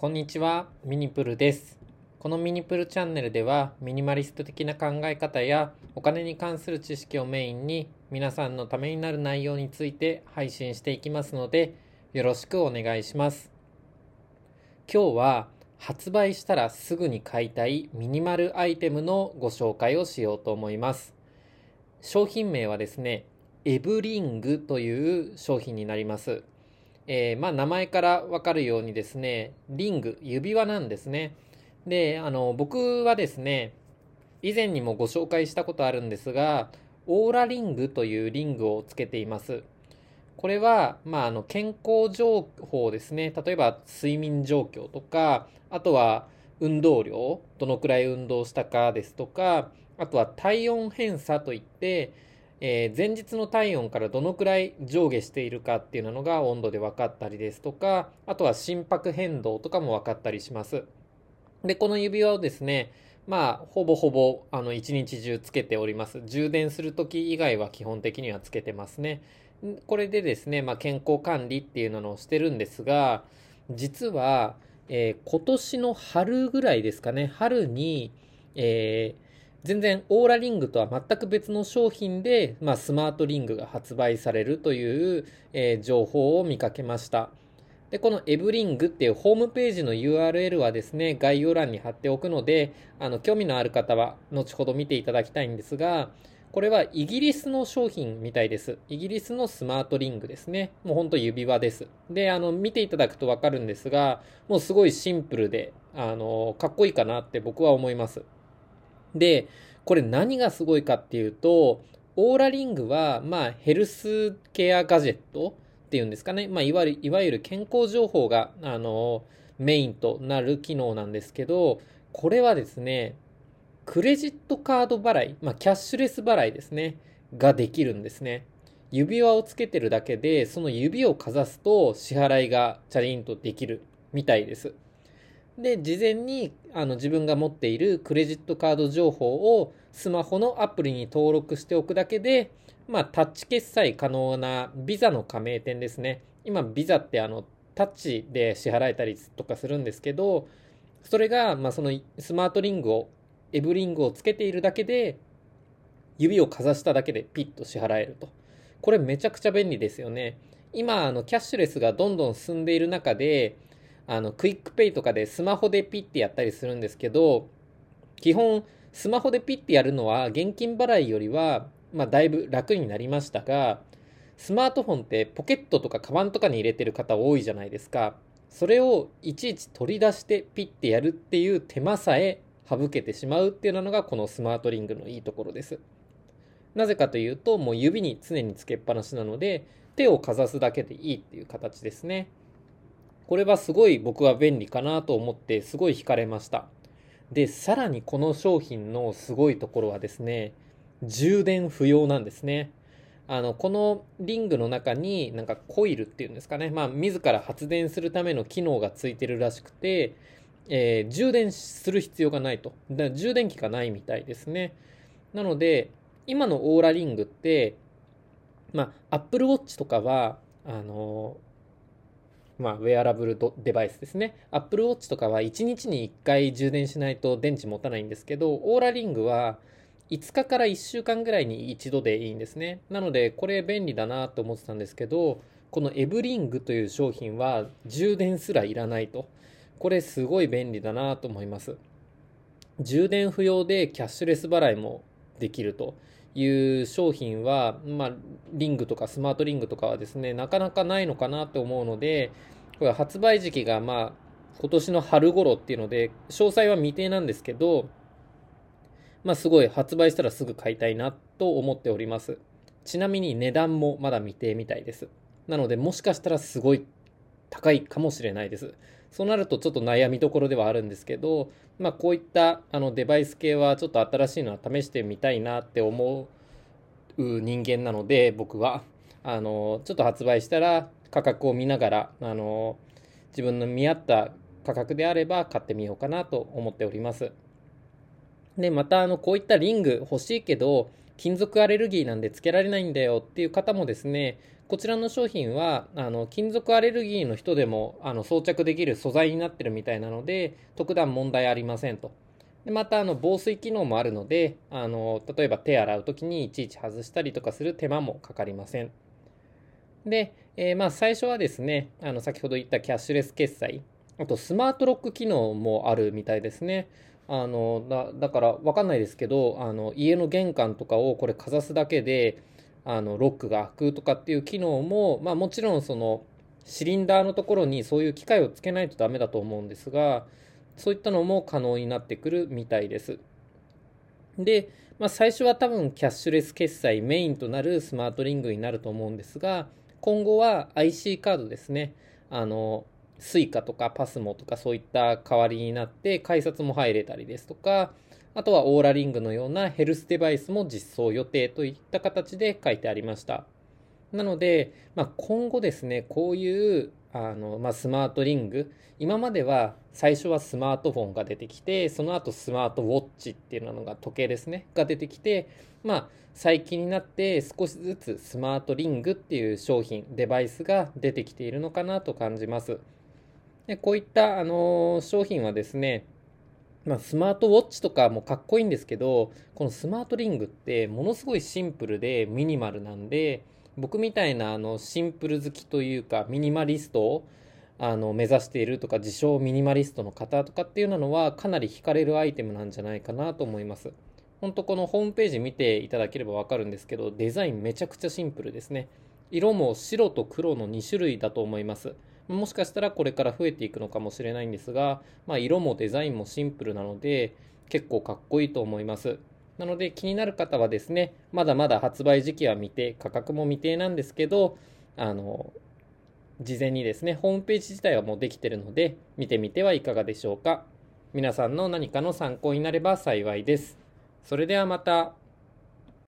こんにちは、ミニプルです。このミニプルチャンネルでは、ミニマリスト的な考え方やお金に関する知識をメインに、皆さんのためになる内容について配信していきますので、よろしくお願いします。今日は、発売したらすぐに買いたいミニマルアイテムのご紹介をしようと思います。商品名はですね、エブリングという商品になります。えーまあ、名前からわかるようにですね、リング、指輪なんですね。で、あの、僕はですね、以前にもご紹介したことあるんですが、オーラリングというリングをつけています。これは、まあ、あの、健康情報ですね。例えば、睡眠状況とか、あとは、運動量、どのくらい運動したかですとか、あとは体温偏差といって、えー前日の体温からどのくらい上下しているかっていうのが温度で分かったりですとか、あとは心拍変動とかも分かったりします。で、この指輪をですね、まあ、ほぼほぼ、あの、一日中つけております。充電するとき以外は基本的にはつけてますね。これでですね、まあ、健康管理っていうのをしてるんですが、実は、えー今年の春ぐらいですかね、春に、えー全然オーラリングとは全く別の商品で、まあ、スマートリングが発売されるという、えー情報を見かけました。で、このエブリングっていうホームページの URL はですね、概要欄に貼っておくので、あの、興味のある方は後ほど見ていただきたいんですが、これはイギリスの商品みたいです。イギリスのスマートリングですね。もうほんと指輪です。で、あの、見ていただくとわかるんですが、もうすごいシンプルで、あの、かっこいいかなって僕は思います。で、これ何がすごいかっていうと、オーラリングは、まあ、ヘルスケアガジェットっていうんですかね。まあ、いわゆる、いわゆる健康情報が、あの、メインとなる機能なんですけど、これはですね、クレジットカード払い、まあ、キャッシュレス払いですね、ができるんですね。指輪をつけてるだけで、その指をかざすと支払いがチャリンとできるみたいです。で、事前にあの自分が持っているクレジットカード情報をスマホのアプリに登録しておくだけで、まあ、タッチ決済可能なビザの加盟店ですね。今、ビザってあの、タッチで支払えたりとかするんですけど、それが、まあ、そのスマートリングを、エブリングをつけているだけで、指をかざしただけでピッと支払えると。これめちゃくちゃ便利ですよね。今、あの、キャッシュレスがどんどん進んでいる中で、あの、クイックペイとかでスマホでピッてやったりするんですけど、基本、スマホでピッてやるのは現金払いよりは、まあ、だいぶ楽になりましたが、スマートフォンってポケットとかカバンとかに入れてる方多いじゃないですか。それをいちいち取り出してピッてやるっていう手間さえ省けてしまうっていうのがこのスマートリングのいいところです。なぜかというと、もう指に常につけっぱなしなので、手をかざすだけでいいっていう形ですね。これはすごい僕は便利かなと思ってすごい惹かれました。で、さらにこの商品のすごいところはですね、充電不要なんですね。あの、このリングの中になんかコイルっていうんですかね。まあ、自ら発電するための機能がついてるらしくて、えー充電する必要がないと。だ充電器がないみたいですね。なので、今のオーラリングって、まあ、Apple Watch とかは、あのまあ、ウェアラブルドデバイスですね。Apple Watch とかは1日に1回充電しないと電池持たないんですけど、オーラリングは5日から1週間ぐらいに一度でいいんですね。なので、これ便利だなと思ってたんですけど、このエブリングという商品は充電すらいらないと。これすごい便利だなと思います。充電不要でキャッシュレス払いもできるという商品は、まあ、リングとかスマートリングとかはですね、なかなかないのかなと思うので、これ発売時期がまあ、今年の春頃っていうので、詳細は未定なんですけど、まあすごい発売したらすぐ買いたいなと思っております。ちなみに値段もまだ未定みたいです。なのでもしかしたらすごい高いかもしれないです。そうなるとちょっと悩みどころではあるんですけど、まあこういったあのデバイス系はちょっと新しいのは試してみたいなって思う人間なので僕はあのちょっと発売したら価格を見ながらあの自分の見合った価格であれば買ってみようかなと思っております。で、また、あの、こういったリング欲しいけど、金属アレルギーなんでつけられないんだよっていう方もですね、こちらの商品はあの金属アレルギーの人でもあの装着できる素材になってるみたいなので特段問題ありませんと。でまたあの防水機能もあるのであの例えば手洗う時にいちいち外したりとかする手間もかかりません。で、えー、まあ最初はですねあの先ほど言ったキャッシュレス決済。あとスマートロック機能もあるみたいですね。あのだだから分かんないですけどあの家の玄関とかをこれかざすだけであのロックが開くとかっていう機能も、まあ、もちろんそのシリンダーのところにそういう機械をつけないとダメだと思うんですがそういったのも可能になってくるみたいです。で、まあ、最初は多分キャッシュレス決済メインとなるスマートリングになると思うんですが今後は IC カードですねあの Suica とか PASMO とかそういった代わりになって改札も入れたりですとかあとはオーラリングのようなヘルスデバイスも実装予定といった形で書いてありました。なので、まあ、今後ですね、こういうあの、まあ、スマートリング、今までは最初はスマートフォンが出てきて、その後スマートウォッチっていうのが時計ですね、が出てきて、まあ、最近になって少しずつスマートリングっていう商品、デバイスが出てきているのかなと感じます。でこういった、あの商品はですね、まあ、スマートウォッチとかもかっこいいんですけどこのスマートリングってものすごいシンプルでミニマルなんで僕みたいなあのシンプル好きというかミニマリストをあの目指しているとか自称ミニマリストの方とかっていうのはかなり惹かれるアイテムなんじゃないかなと思います。本当このホームページ見ていただければわかるんですけどデザインめちゃくちゃシンプルですね。色も白と黒の2種類だと思います。もしかしたらこれから増えていくのかもしれないんですが、まあ、色もデザインもシンプルなので結構かっこいいと思います。なので気になる方はですね、まだまだ発売時期は未定、価格も未定なんですけど、あの、事前にですね、ホームページ自体はもうできてるので、見てみてはいかがでしょうか。皆さんの何かの参考になれば幸いです。それではまた。